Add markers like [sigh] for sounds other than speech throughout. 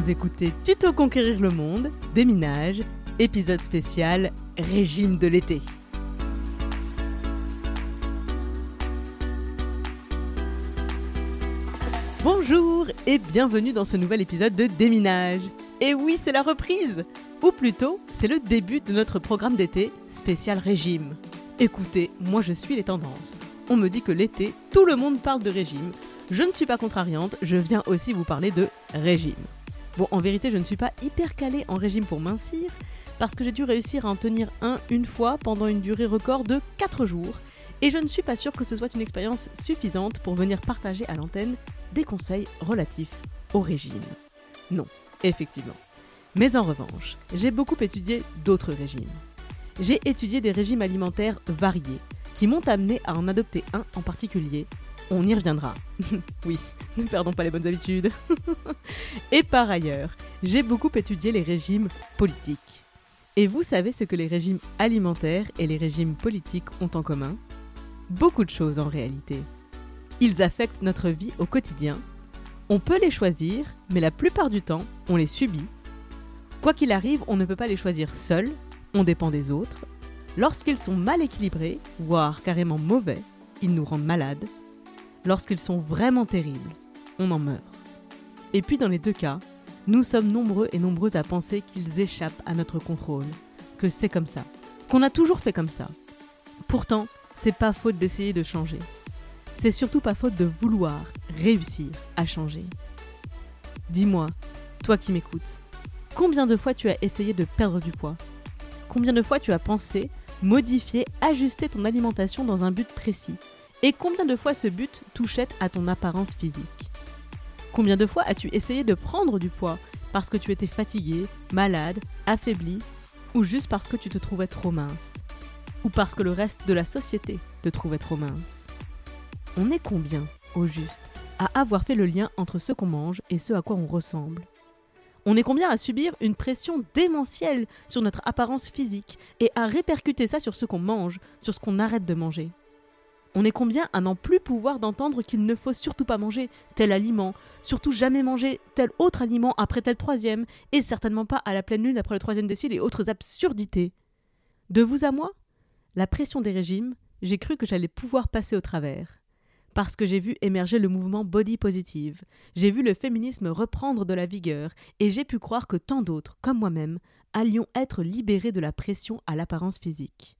Vous écoutez Tuto Conquérir le Monde, Déminage, épisode spécial Régime de l'été. Bonjour et bienvenue dans ce nouvel épisode de Déminage. Et oui, c'est la reprise Ou plutôt, c'est le début de notre programme d'été spécial régime. Écoutez, moi je suis les tendances. On me dit que l'été, tout le monde parle de régime. Je ne suis pas contrariante, je viens aussi vous parler de régime. Bon, en vérité, je ne suis pas hyper calée en régime pour mincir, parce que j'ai dû réussir à en tenir un une fois pendant une durée record de 4 jours, et je ne suis pas sûre que ce soit une expérience suffisante pour venir partager à l'antenne des conseils relatifs au régime. Non, effectivement. Mais en revanche, j'ai beaucoup étudié d'autres régimes. J'ai étudié des régimes alimentaires variés, qui m'ont amené à en adopter un en particulier. On y reviendra. [laughs] oui, ne perdons pas les bonnes habitudes. [laughs] et par ailleurs, j'ai beaucoup étudié les régimes politiques. Et vous savez ce que les régimes alimentaires et les régimes politiques ont en commun? Beaucoup de choses en réalité. Ils affectent notre vie au quotidien. On peut les choisir, mais la plupart du temps, on les subit. Quoi qu'il arrive, on ne peut pas les choisir seul, on dépend des autres. Lorsqu'ils sont mal équilibrés, voire carrément mauvais, ils nous rendent malades. Lorsqu'ils sont vraiment terribles, on en meurt. Et puis dans les deux cas, nous sommes nombreux et nombreuses à penser qu'ils échappent à notre contrôle, que c'est comme ça, qu'on a toujours fait comme ça. Pourtant, c'est pas faute d'essayer de changer. C'est surtout pas faute de vouloir réussir à changer. Dis-moi, toi qui m'écoutes, combien de fois tu as essayé de perdre du poids? Combien de fois tu as pensé, modifier, ajuster ton alimentation dans un but précis? Et combien de fois ce but touchait à ton apparence physique? Combien de fois as-tu essayé de prendre du poids parce que tu étais fatigué, malade, affaibli, ou juste parce que tu te trouvais trop mince? Ou parce que le reste de la société te trouvait trop mince? On est combien, au juste, à avoir fait le lien entre ce qu'on mange et ce à quoi on ressemble? On est combien à subir une pression démentielle sur notre apparence physique et à répercuter ça sur ce qu'on mange, sur ce qu'on arrête de manger? On est combien à n'en plus pouvoir d'entendre qu'il ne faut surtout pas manger tel aliment, surtout jamais manger tel autre aliment après tel troisième, et certainement pas à la pleine lune après le troisième décile et autres absurdités De vous à moi La pression des régimes, j'ai cru que j'allais pouvoir passer au travers parce que j'ai vu émerger le mouvement body positive, j'ai vu le féminisme reprendre de la vigueur, et j'ai pu croire que tant d'autres, comme moi-même, allions être libérés de la pression à l'apparence physique.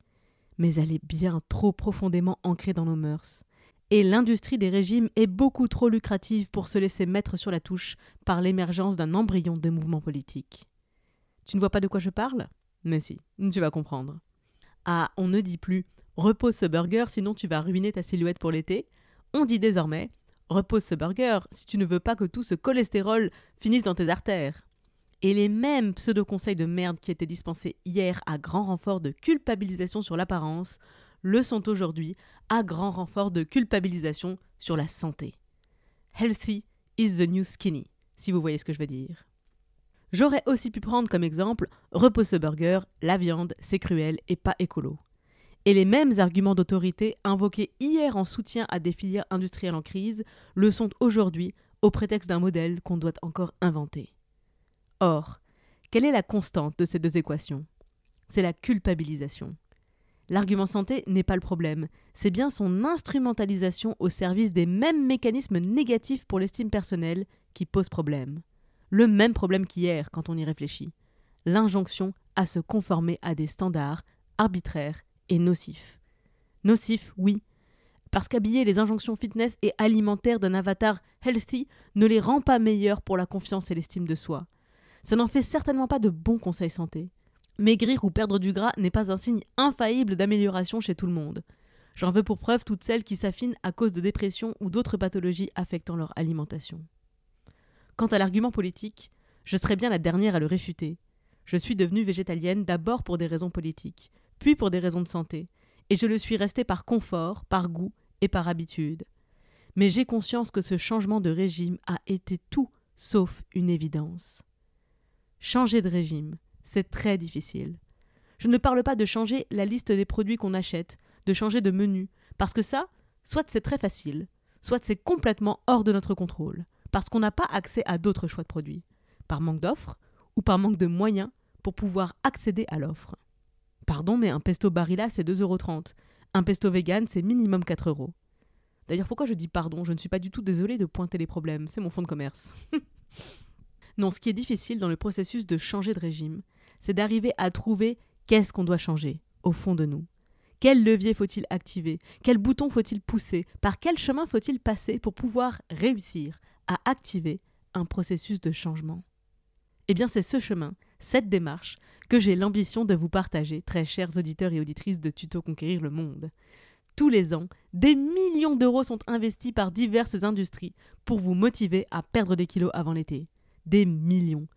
Mais elle est bien trop profondément ancrée dans nos mœurs. Et l'industrie des régimes est beaucoup trop lucrative pour se laisser mettre sur la touche par l'émergence d'un embryon de mouvement politique. Tu ne vois pas de quoi je parle? Mais si, tu vas comprendre. Ah, on ne dit plus repose ce burger sinon tu vas ruiner ta silhouette pour l'été, on dit désormais repose ce burger si tu ne veux pas que tout ce cholestérol finisse dans tes artères. Et les mêmes pseudo-conseils de merde qui étaient dispensés hier à grand renfort de culpabilisation sur l'apparence le sont aujourd'hui à grand renfort de culpabilisation sur la santé. Healthy is the new skinny, si vous voyez ce que je veux dire. J'aurais aussi pu prendre comme exemple repose ce burger, la viande, c'est cruel et pas écolo. Et les mêmes arguments d'autorité invoqués hier en soutien à des filières industrielles en crise le sont aujourd'hui au prétexte d'un modèle qu'on doit encore inventer. Or, quelle est la constante de ces deux équations? C'est la culpabilisation. L'argument santé n'est pas le problème, c'est bien son instrumentalisation au service des mêmes mécanismes négatifs pour l'estime personnelle qui pose problème. Le même problème qu'hier quand on y réfléchit. L'injonction à se conformer à des standards arbitraires et nocif. Nocif, oui, parce qu'habiller les injonctions fitness et alimentaires d'un avatar healthy ne les rend pas meilleurs pour la confiance et l'estime de soi. Ça n'en fait certainement pas de bons conseils santé. Maigrir ou perdre du gras n'est pas un signe infaillible d'amélioration chez tout le monde. J'en veux pour preuve toutes celles qui s'affinent à cause de dépression ou d'autres pathologies affectant leur alimentation. Quant à l'argument politique, je serais bien la dernière à le réfuter. Je suis devenue végétalienne d'abord pour des raisons politiques, puis pour des raisons de santé, et je le suis restée par confort, par goût et par habitude. Mais j'ai conscience que ce changement de régime a été tout sauf une évidence. Changer de régime, c'est très difficile. Je ne parle pas de changer la liste des produits qu'on achète, de changer de menu, parce que ça, soit c'est très facile, soit c'est complètement hors de notre contrôle, parce qu'on n'a pas accès à d'autres choix de produits, par manque d'offres ou par manque de moyens pour pouvoir accéder à l'offre. Pardon, mais un pesto Barilla, c'est 2,30€. Un pesto vegan, c'est minimum 4 euros. D'ailleurs, pourquoi je dis pardon? Je ne suis pas du tout désolée de pointer les problèmes, c'est mon fonds de commerce. [laughs] non, ce qui est difficile dans le processus de changer de régime, c'est d'arriver à trouver qu'est-ce qu'on doit changer, au fond de nous. Quel levier faut-il activer? Quel bouton faut-il pousser? Par quel chemin faut-il passer pour pouvoir réussir à activer un processus de changement? Eh bien, c'est ce chemin, cette démarche, que j'ai l'ambition de vous partager, très chers auditeurs et auditrices de Tuto Conquérir le Monde. Tous les ans, des millions d'euros sont investis par diverses industries pour vous motiver à perdre des kilos avant l'été. Des millions.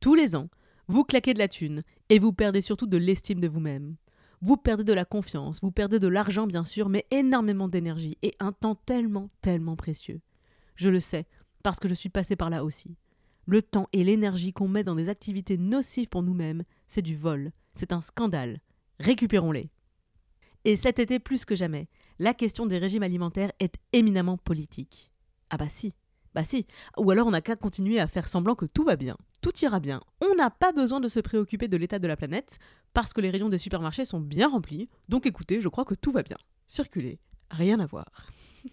Tous les ans, vous claquez de la thune et vous perdez surtout de l'estime de vous-même. Vous perdez de la confiance, vous perdez de l'argent bien sûr, mais énormément d'énergie et un temps tellement, tellement précieux. Je le sais, parce que je suis passé par là aussi. Le temps et l'énergie qu'on met dans des activités nocives pour nous-mêmes, c'est du vol, c'est un scandale. Récupérons-les. Et cet été plus que jamais, la question des régimes alimentaires est éminemment politique. Ah bah si, bah si. Ou alors on n'a qu'à continuer à faire semblant que tout va bien, tout ira bien. On n'a pas besoin de se préoccuper de l'état de la planète, parce que les rayons des supermarchés sont bien remplis, donc écoutez, je crois que tout va bien. Circulez, rien à voir. [laughs]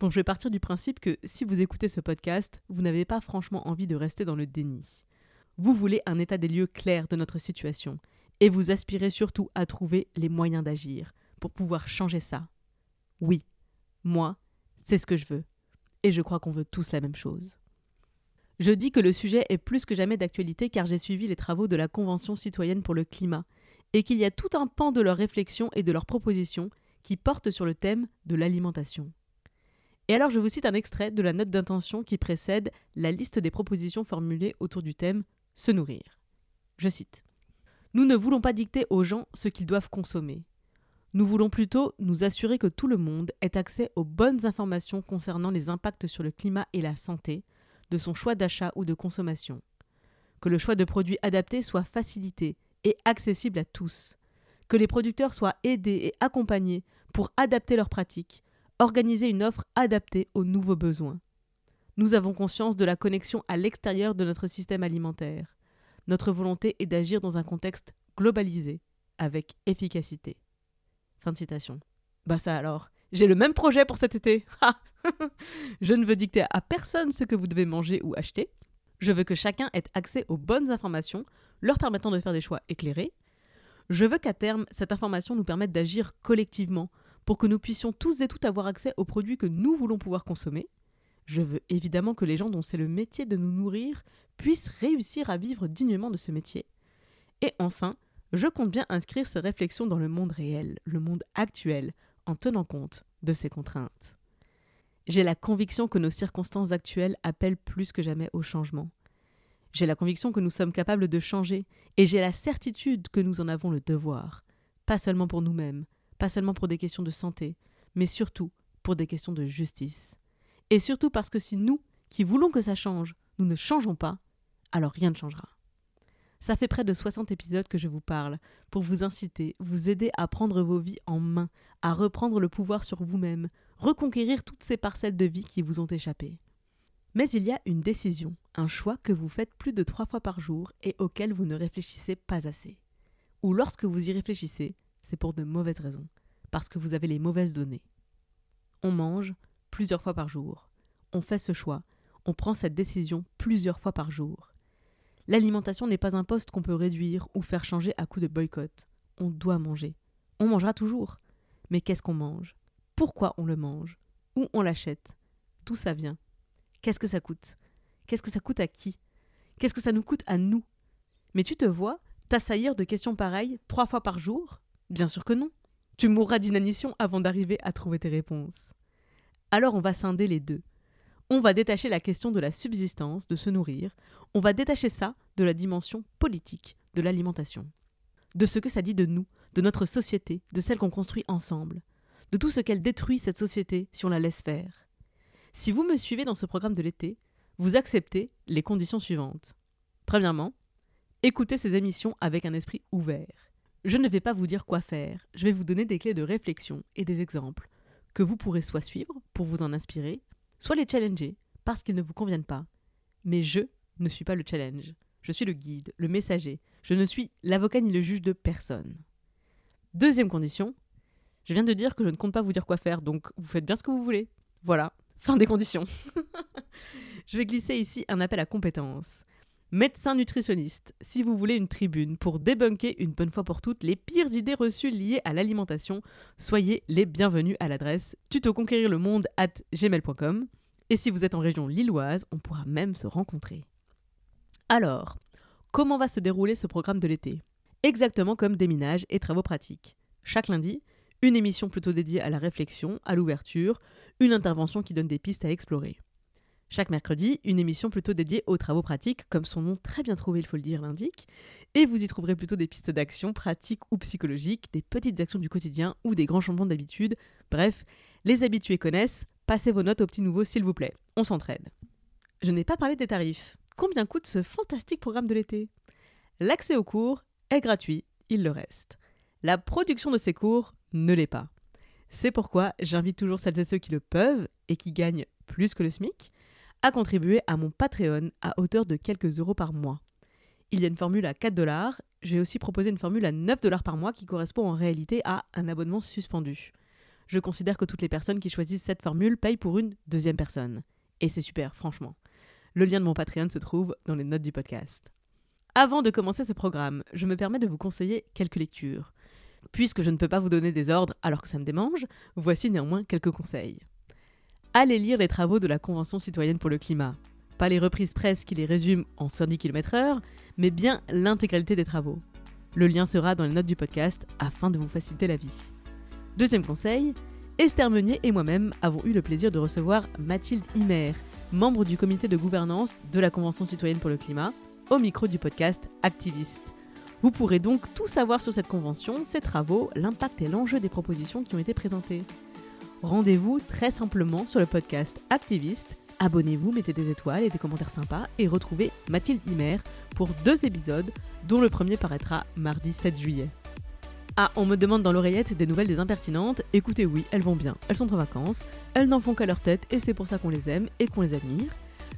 bon, je vais partir du principe que si vous écoutez ce podcast, vous n'avez pas franchement envie de rester dans le déni. Vous voulez un état des lieux clair de notre situation, et vous aspirez surtout à trouver les moyens d'agir pour pouvoir changer ça. Oui, moi, c'est ce que je veux. Et je crois qu'on veut tous la même chose. Je dis que le sujet est plus que jamais d'actualité car j'ai suivi les travaux de la Convention citoyenne pour le climat, et qu'il y a tout un pan de leurs réflexions et de leurs propositions qui portent sur le thème de l'alimentation. Et alors je vous cite un extrait de la note d'intention qui précède la liste des propositions formulées autour du thème se nourrir. Je cite nous ne voulons pas dicter aux gens ce qu'ils doivent consommer. Nous voulons plutôt nous assurer que tout le monde ait accès aux bonnes informations concernant les impacts sur le climat et la santé de son choix d'achat ou de consommation. Que le choix de produits adaptés soit facilité et accessible à tous. Que les producteurs soient aidés et accompagnés pour adapter leurs pratiques, organiser une offre adaptée aux nouveaux besoins. Nous avons conscience de la connexion à l'extérieur de notre système alimentaire. Notre volonté est d'agir dans un contexte globalisé, avec efficacité. Fin de citation. Bah ça alors, j'ai le même projet pour cet été. [laughs] je ne veux dicter à personne ce que vous devez manger ou acheter. Je veux que chacun ait accès aux bonnes informations, leur permettant de faire des choix éclairés. Je veux qu'à terme, cette information nous permette d'agir collectivement pour que nous puissions tous et toutes avoir accès aux produits que nous voulons pouvoir consommer. Je veux évidemment que les gens dont c'est le métier de nous nourrir puissent réussir à vivre dignement de ce métier. Et enfin, je compte bien inscrire ces réflexions dans le monde réel, le monde actuel, en tenant compte de ces contraintes. J'ai la conviction que nos circonstances actuelles appellent plus que jamais au changement. J'ai la conviction que nous sommes capables de changer, et j'ai la certitude que nous en avons le devoir, pas seulement pour nous-mêmes, pas seulement pour des questions de santé, mais surtout pour des questions de justice. Et surtout parce que si nous, qui voulons que ça change, nous ne changeons pas, alors rien ne changera. Ça fait près de 60 épisodes que je vous parle, pour vous inciter, vous aider à prendre vos vies en main, à reprendre le pouvoir sur vous-même, reconquérir toutes ces parcelles de vie qui vous ont échappé. Mais il y a une décision, un choix que vous faites plus de trois fois par jour et auquel vous ne réfléchissez pas assez. Ou lorsque vous y réfléchissez, c'est pour de mauvaises raisons, parce que vous avez les mauvaises données. On mange plusieurs fois par jour. On fait ce choix, on prend cette décision plusieurs fois par jour. L'alimentation n'est pas un poste qu'on peut réduire ou faire changer à coup de boycott. On doit manger. On mangera toujours. Mais qu'est-ce qu'on mange? Pourquoi on le mange? Où on l'achète? D'où ça vient? Qu'est-ce que ça coûte? Qu'est-ce que ça coûte à qui? Qu'est-ce que ça nous coûte à nous? Mais tu te vois t'assaillir de questions pareilles trois fois par jour? Bien sûr que non. Tu mourras d'inanition avant d'arriver à trouver tes réponses. Alors on va scinder les deux. On va détacher la question de la subsistance, de se nourrir, on va détacher ça de la dimension politique de l'alimentation, de ce que ça dit de nous, de notre société, de celle qu'on construit ensemble, de tout ce qu'elle détruit cette société si on la laisse faire. Si vous me suivez dans ce programme de l'été, vous acceptez les conditions suivantes. Premièrement, écoutez ces émissions avec un esprit ouvert. Je ne vais pas vous dire quoi faire, je vais vous donner des clés de réflexion et des exemples que vous pourrez soit suivre pour vous en inspirer, soit les challenger parce qu'ils ne vous conviennent pas. Mais je ne suis pas le challenge. Je suis le guide, le messager. Je ne suis l'avocat ni le juge de personne. Deuxième condition, je viens de dire que je ne compte pas vous dire quoi faire, donc vous faites bien ce que vous voulez. Voilà, fin des conditions. [laughs] je vais glisser ici un appel à compétences. Médecin nutritionniste, si vous voulez une tribune pour débunker une bonne fois pour toutes les pires idées reçues liées à l'alimentation, soyez les bienvenus à l'adresse tutoconquérirlemonde at gmail.com. Et si vous êtes en région lilloise, on pourra même se rencontrer. Alors, comment va se dérouler ce programme de l'été? Exactement comme déminage et travaux pratiques. Chaque lundi, une émission plutôt dédiée à la réflexion, à l'ouverture, une intervention qui donne des pistes à explorer. Chaque mercredi, une émission plutôt dédiée aux travaux pratiques, comme son nom très bien trouvé, il faut le dire, l'indique, et vous y trouverez plutôt des pistes d'action pratiques ou psychologiques, des petites actions du quotidien ou des grands changements d'habitude. Bref, les habitués connaissent, passez vos notes aux petits nouveaux s'il vous plaît, on s'entraide. Je n'ai pas parlé des tarifs. Combien coûte ce fantastique programme de l'été? L'accès aux cours est gratuit, il le reste. La production de ces cours ne l'est pas. C'est pourquoi j'invite toujours celles et ceux qui le peuvent et qui gagnent plus que le SMIC à contribuer à mon Patreon à hauteur de quelques euros par mois. Il y a une formule à 4 dollars, j'ai aussi proposé une formule à 9 dollars par mois qui correspond en réalité à un abonnement suspendu. Je considère que toutes les personnes qui choisissent cette formule payent pour une deuxième personne. Et c'est super, franchement. Le lien de mon Patreon se trouve dans les notes du podcast. Avant de commencer ce programme, je me permets de vous conseiller quelques lectures. Puisque je ne peux pas vous donner des ordres alors que ça me démange, voici néanmoins quelques conseils allez lire les travaux de la Convention citoyenne pour le climat. Pas les reprises presse qui les résument en 110 km/h, mais bien l'intégralité des travaux. Le lien sera dans les notes du podcast afin de vous faciliter la vie. Deuxième conseil, Esther Meunier et moi-même avons eu le plaisir de recevoir Mathilde Himer, membre du comité de gouvernance de la Convention citoyenne pour le climat, au micro du podcast Activiste. Vous pourrez donc tout savoir sur cette convention, ses travaux, l'impact et l'enjeu des propositions qui ont été présentées rendez-vous très simplement sur le podcast Activiste. Abonnez-vous, mettez des étoiles et des commentaires sympas et retrouvez Mathilde Himer pour deux épisodes, dont le premier paraîtra mardi 7 juillet. Ah, on me demande dans l'oreillette des nouvelles des impertinentes. Écoutez, oui, elles vont bien, elles sont en vacances, elles n'en font qu'à leur tête et c'est pour ça qu'on les aime et qu'on les admire.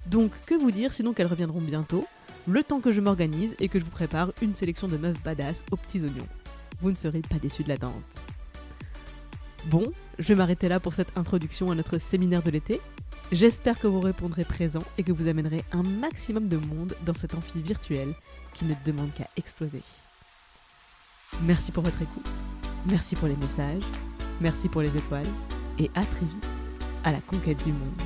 Donc, que vous dire sinon qu'elles reviendront bientôt, le temps que je m'organise et que je vous prépare une sélection de meufs badass aux petits oignons. Vous ne serez pas déçus de la danse. Bon, je vais m'arrêter là pour cette introduction à notre séminaire de l'été. J'espère que vous répondrez présent et que vous amènerez un maximum de monde dans cet amphi virtuel qui ne demande qu'à exploser. Merci pour votre écoute, merci pour les messages, merci pour les étoiles et à très vite à la conquête du monde.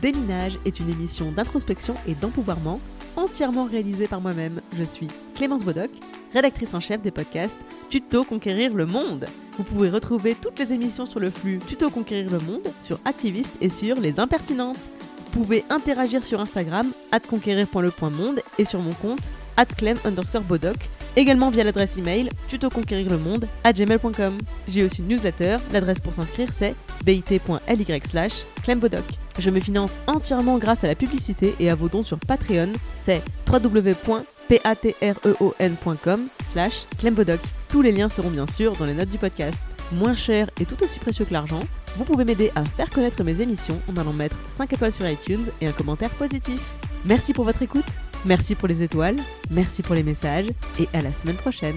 Déminage est une émission d'introspection et d'empouvoirment entièrement réalisé par moi-même. Je suis Clémence Bodoc, rédactrice en chef des podcasts Tuto Conquérir le Monde. Vous pouvez retrouver toutes les émissions sur le flux Tuto Conquérir le Monde, sur Activiste et sur Les Impertinentes. Vous pouvez interagir sur Instagram, conquérir.le.monde et sur mon compte, clem underscore bodoc, également via l'adresse email tutoconquérirlemonde à gmail.com. J'ai aussi une newsletter, l'adresse pour s'inscrire c'est bit.ly slash. Je me finance entièrement grâce à la publicité et à vos dons sur Patreon, c'est www.patreon.com slash clembodoc. Tous les liens seront bien sûr dans les notes du podcast. Moins cher et tout aussi précieux que l'argent, vous pouvez m'aider à faire connaître mes émissions en allant mettre 5 étoiles sur iTunes et un commentaire positif. Merci pour votre écoute, merci pour les étoiles, merci pour les messages et à la semaine prochaine.